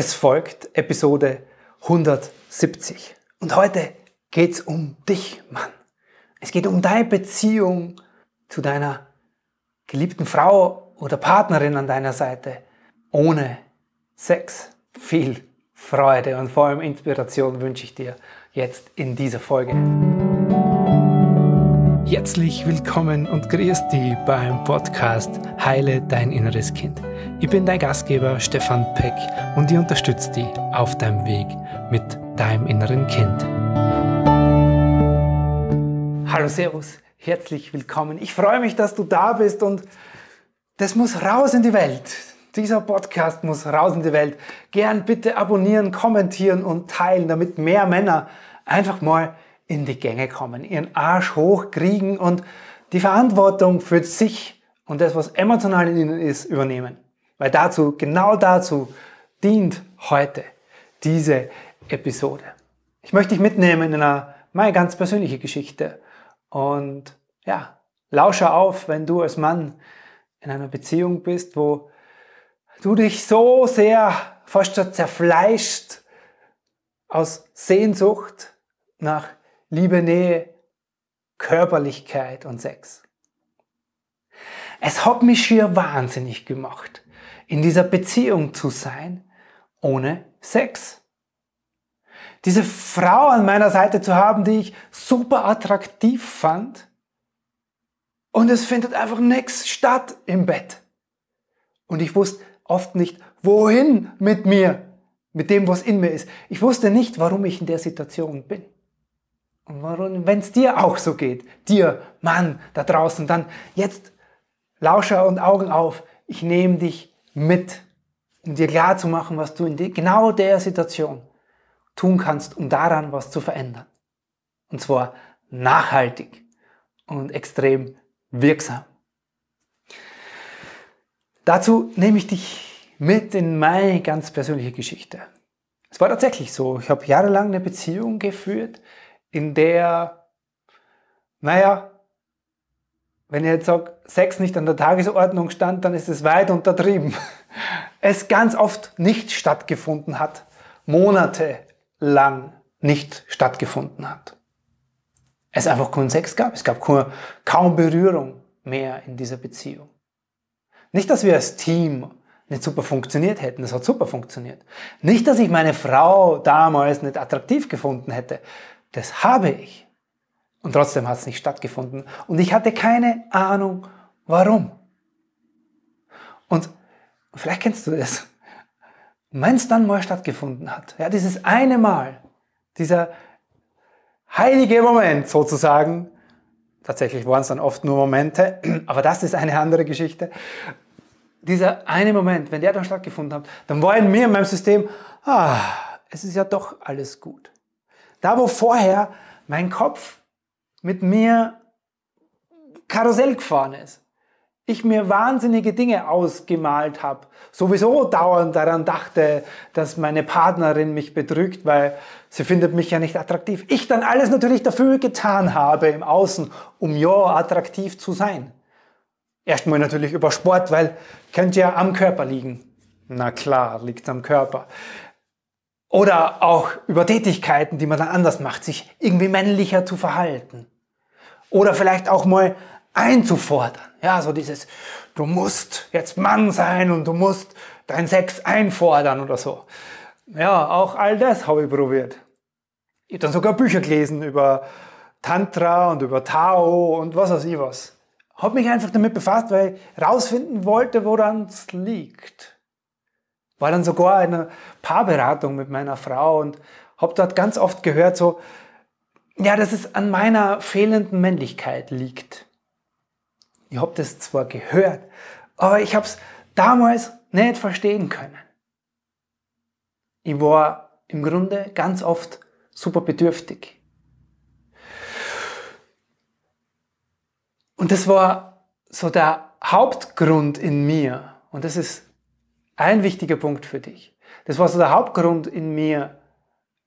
Es folgt Episode 170. Und heute geht's um dich, Mann. Es geht um deine Beziehung zu deiner geliebten Frau oder Partnerin an deiner Seite ohne Sex. Viel Freude und vor allem Inspiration wünsche ich dir jetzt in dieser Folge. Herzlich willkommen und grüß dich beim Podcast Heile dein inneres Kind. Ich bin dein Gastgeber Stefan Peck und ich unterstütze dich auf deinem Weg mit deinem inneren Kind. Hallo Servus, herzlich willkommen. Ich freue mich, dass du da bist und das muss raus in die Welt. Dieser Podcast muss raus in die Welt. Gern bitte abonnieren, kommentieren und teilen, damit mehr Männer einfach mal in die Gänge kommen, ihren Arsch hochkriegen und die Verantwortung für sich und das, was emotional in ihnen ist, übernehmen. Weil dazu, genau dazu dient heute diese Episode. Ich möchte dich mitnehmen in eine, meine ganz persönliche Geschichte. Und ja, lausche auf, wenn du als Mann in einer Beziehung bist, wo du dich so sehr fast schon zerfleischt aus Sehnsucht nach Liebe, Nähe, Körperlichkeit und Sex. Es hat mich schier wahnsinnig gemacht, in dieser Beziehung zu sein, ohne Sex. Diese Frau an meiner Seite zu haben, die ich super attraktiv fand, und es findet einfach nichts statt im Bett. Und ich wusste oft nicht, wohin mit mir, mit dem, was in mir ist. Ich wusste nicht, warum ich in der Situation bin. Und wenn es dir auch so geht, dir, Mann, da draußen, dann jetzt Lauscher und Augen auf. Ich nehme dich mit, um dir klar zu machen, was du in die, genau der Situation tun kannst, um daran was zu verändern. Und zwar nachhaltig und extrem wirksam. Dazu nehme ich dich mit in meine ganz persönliche Geschichte. Es war tatsächlich so. Ich habe jahrelang eine Beziehung geführt, in der, naja, wenn ich jetzt sage, Sex nicht an der Tagesordnung stand, dann ist es weit untertrieben. Es ganz oft nicht stattgefunden hat, monatelang nicht stattgefunden hat. Es einfach keinen Sex gab, es gab kaum Berührung mehr in dieser Beziehung. Nicht, dass wir als Team nicht super funktioniert hätten, es hat super funktioniert. Nicht, dass ich meine Frau damals nicht attraktiv gefunden hätte, das habe ich. Und trotzdem hat es nicht stattgefunden. Und ich hatte keine Ahnung, warum. Und vielleicht kennst du das. Wenn es dann mal stattgefunden hat, ja, dieses eine Mal, dieser heilige Moment sozusagen, tatsächlich waren es dann oft nur Momente, aber das ist eine andere Geschichte. Dieser eine Moment, wenn der dann stattgefunden hat, dann war in mir, in meinem System, ah, es ist ja doch alles gut. Da, wo vorher mein Kopf mit mir Karussell gefahren ist. Ich mir wahnsinnige Dinge ausgemalt habe. Sowieso dauernd daran dachte, dass meine Partnerin mich betrügt, weil sie findet mich ja nicht attraktiv. Ich dann alles natürlich dafür getan habe im Außen, um ja attraktiv zu sein. Erstmal natürlich über Sport, weil könnte ja am Körper liegen. Na klar, liegt am Körper. Oder auch über Tätigkeiten, die man dann anders macht, sich irgendwie männlicher zu verhalten. Oder vielleicht auch mal einzufordern. Ja, so dieses, du musst jetzt Mann sein und du musst dein Sex einfordern oder so. Ja, auch all das habe ich probiert. Ich habe dann sogar Bücher gelesen über Tantra und über Tao und was weiß ich was. Habe mich einfach damit befasst, weil ich rausfinden wollte, woran es liegt. War dann sogar eine Paarberatung mit meiner Frau und habe dort ganz oft gehört, so, ja, dass es an meiner fehlenden Männlichkeit liegt. Ich habe das zwar gehört, aber ich habe es damals nicht verstehen können. Ich war im Grunde ganz oft super bedürftig. Und das war so der Hauptgrund in mir. Und das ist ein wichtiger Punkt für dich. Das war so der Hauptgrund in mir.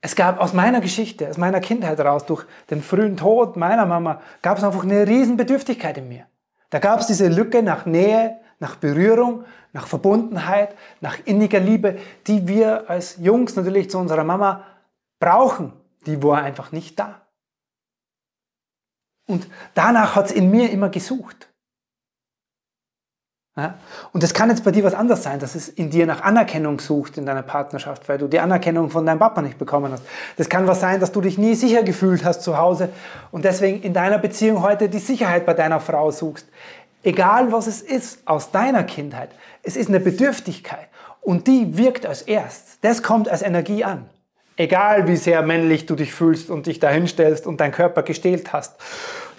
Es gab aus meiner Geschichte, aus meiner Kindheit heraus, durch den frühen Tod meiner Mama, gab es einfach eine riesen Bedürftigkeit in mir. Da gab es diese Lücke nach Nähe, nach Berührung, nach Verbundenheit, nach inniger Liebe, die wir als Jungs natürlich zu unserer Mama brauchen. Die war einfach nicht da. Und danach hat es in mir immer gesucht. Ja? Und es kann jetzt bei dir was anderes sein, dass es in dir nach Anerkennung sucht in deiner Partnerschaft, weil du die Anerkennung von deinem Papa nicht bekommen hast. Das kann was sein, dass du dich nie sicher gefühlt hast zu Hause und deswegen in deiner Beziehung heute die Sicherheit bei deiner Frau suchst. Egal was es ist aus deiner Kindheit, es ist eine Bedürftigkeit und die wirkt als erst. Das kommt als Energie an. Egal wie sehr männlich du dich fühlst und dich dahinstellst und dein Körper gestählt hast,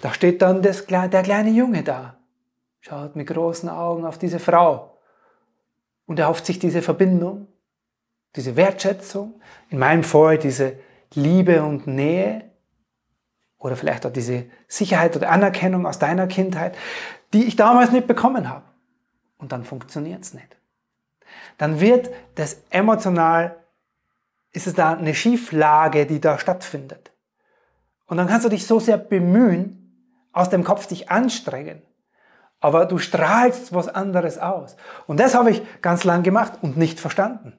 da steht dann das, der kleine Junge da schaut mit großen Augen auf diese Frau und erhofft sich diese Verbindung, diese Wertschätzung, in meinem Fall diese Liebe und Nähe oder vielleicht auch diese Sicherheit oder Anerkennung aus deiner Kindheit, die ich damals nicht bekommen habe. Und dann funktioniert es nicht. Dann wird das emotional, ist es da eine Schieflage, die da stattfindet. Und dann kannst du dich so sehr bemühen, aus dem Kopf dich anstrengen, aber du strahlst was anderes aus. Und das habe ich ganz lang gemacht und nicht verstanden.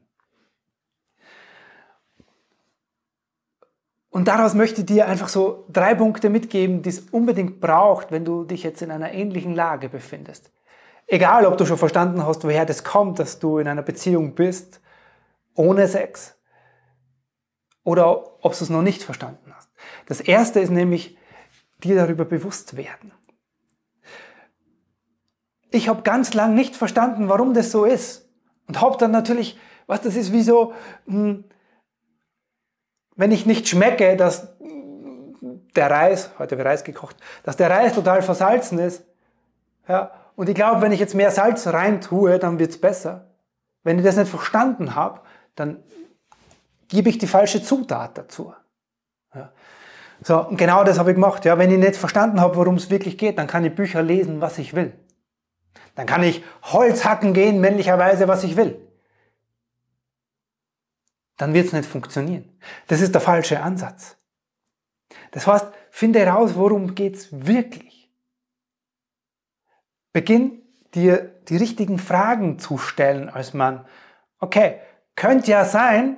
Und daraus möchte ich dir einfach so drei Punkte mitgeben, die es unbedingt braucht, wenn du dich jetzt in einer ähnlichen Lage befindest. Egal, ob du schon verstanden hast, woher das kommt, dass du in einer Beziehung bist, ohne Sex, oder ob du es noch nicht verstanden hast. Das erste ist nämlich, dir darüber bewusst werden. Ich habe ganz lang nicht verstanden, warum das so ist. Und habe dann natürlich, was das ist wie so, hm, wenn ich nicht schmecke, dass der Reis, heute wird Reis gekocht, dass der Reis total versalzen ist. Ja, und ich glaube, wenn ich jetzt mehr Salz rein tue, dann wird es besser. Wenn ich das nicht verstanden habe, dann gebe ich die falsche Zutat dazu. Ja. So, genau das habe ich gemacht. Ja, wenn ich nicht verstanden habe, worum es wirklich geht, dann kann ich Bücher lesen, was ich will. Dann kann ich Holz hacken gehen, männlicherweise, was ich will. Dann wird es nicht funktionieren. Das ist der falsche Ansatz. Das heißt, finde heraus, worum es wirklich. Beginn dir die richtigen Fragen zu stellen als Mann. Okay, könnte ja sein,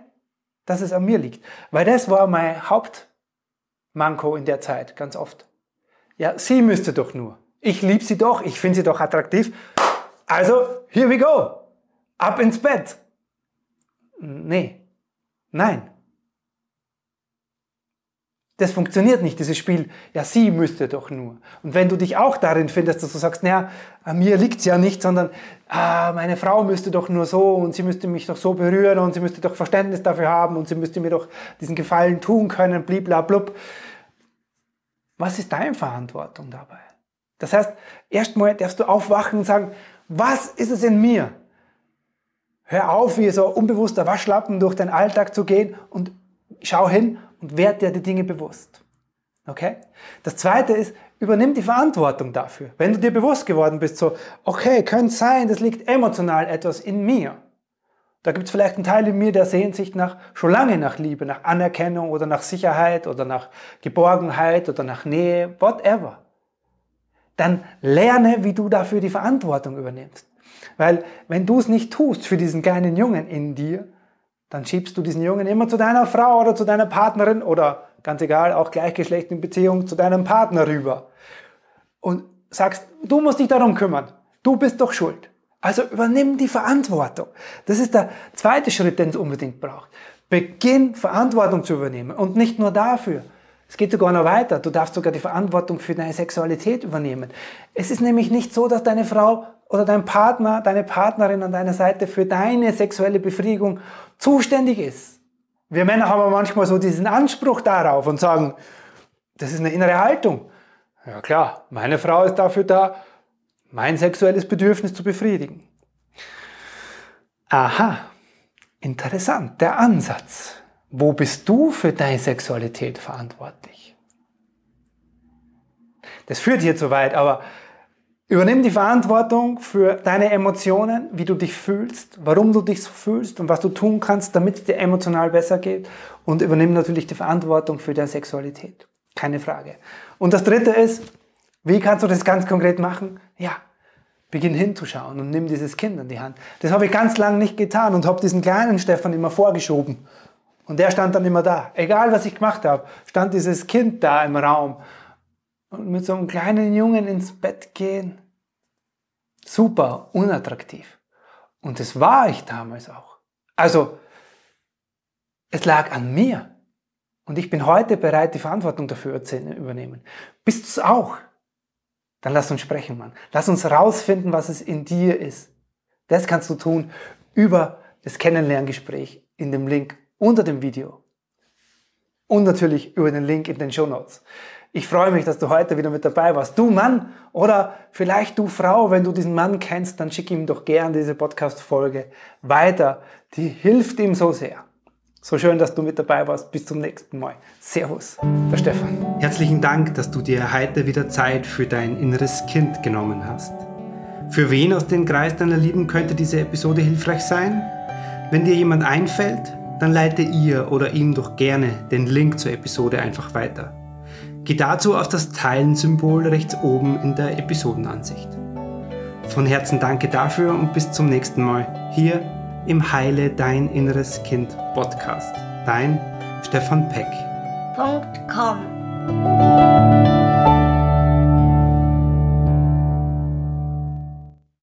dass es an mir liegt. Weil das war mein Hauptmanko in der Zeit, ganz oft. Ja, sie müsste doch nur. Ich liebe sie doch, ich finde sie doch attraktiv. Also, here we go. Ab ins Bett. Nee. Nein. Das funktioniert nicht, dieses Spiel. Ja, sie müsste doch nur. Und wenn du dich auch darin findest, dass du sagst, naja, an mir liegt's ja nicht, sondern ah, meine Frau müsste doch nur so und sie müsste mich doch so berühren und sie müsste doch Verständnis dafür haben und sie müsste mir doch diesen Gefallen tun können, bliblablub. Was ist deine Verantwortung dabei? Das heißt, erstmal darfst du aufwachen und sagen, was ist es in mir? Hör auf, wie so unbewusster Waschlappen durch den Alltag zu gehen und schau hin und werd dir die Dinge bewusst. Okay? Das zweite ist, übernimm die Verantwortung dafür. Wenn du dir bewusst geworden bist, so, okay, könnte sein, das liegt emotional etwas in mir. Da gibt es vielleicht einen Teil in mir, der sehnt sich nach, schon lange nach Liebe, nach Anerkennung oder nach Sicherheit oder nach Geborgenheit oder nach Nähe, whatever dann lerne, wie du dafür die Verantwortung übernimmst. Weil wenn du es nicht tust für diesen kleinen Jungen in dir, dann schiebst du diesen Jungen immer zu deiner Frau oder zu deiner Partnerin oder ganz egal, auch gleichgeschlechtlichen Beziehung zu deinem Partner rüber. Und sagst, du musst dich darum kümmern. Du bist doch schuld. Also übernimm die Verantwortung. Das ist der zweite Schritt, den es unbedingt braucht. Beginn Verantwortung zu übernehmen. Und nicht nur dafür, es geht sogar noch weiter. Du darfst sogar die Verantwortung für deine Sexualität übernehmen. Es ist nämlich nicht so, dass deine Frau oder dein Partner, deine Partnerin an deiner Seite für deine sexuelle Befriedigung zuständig ist. Wir Männer haben manchmal so diesen Anspruch darauf und sagen, das ist eine innere Haltung. Ja klar, meine Frau ist dafür da, mein sexuelles Bedürfnis zu befriedigen. Aha, interessant, der Ansatz. Wo bist du für deine Sexualität verantwortlich? Das führt hier zu weit, aber übernimm die Verantwortung für deine Emotionen, wie du dich fühlst, warum du dich so fühlst und was du tun kannst, damit es dir emotional besser geht. Und übernimm natürlich die Verantwortung für deine Sexualität. Keine Frage. Und das dritte ist, wie kannst du das ganz konkret machen? Ja, beginn hinzuschauen und nimm dieses Kind an die Hand. Das habe ich ganz lange nicht getan und habe diesen kleinen Stefan immer vorgeschoben. Und der stand dann immer da. Egal was ich gemacht habe, stand dieses Kind da im Raum. Und mit so einem kleinen Jungen ins Bett gehen. Super unattraktiv. Und das war ich damals auch. Also, es lag an mir. Und ich bin heute bereit, die Verantwortung dafür zu übernehmen. Bist du es auch? Dann lass uns sprechen, Mann. Lass uns rausfinden, was es in dir ist. Das kannst du tun über das Kennenlerngespräch in dem Link unter dem Video. Und natürlich über den Link in den Show Notes. Ich freue mich, dass du heute wieder mit dabei warst. Du Mann oder vielleicht du Frau, wenn du diesen Mann kennst, dann schick ihm doch gern diese Podcast-Folge weiter. Die hilft ihm so sehr. So schön, dass du mit dabei warst. Bis zum nächsten Mal. Servus, der Stefan. Herzlichen Dank, dass du dir heute wieder Zeit für dein inneres Kind genommen hast. Für wen aus dem Kreis deiner Lieben könnte diese Episode hilfreich sein? Wenn dir jemand einfällt, dann leite ihr oder ihm doch gerne den Link zur Episode einfach weiter. Geh dazu auf das Teilen-Symbol rechts oben in der Episodenansicht. Von Herzen danke dafür und bis zum nächsten Mal hier im Heile Dein Inneres Kind Podcast. Dein Stefan Peck. .com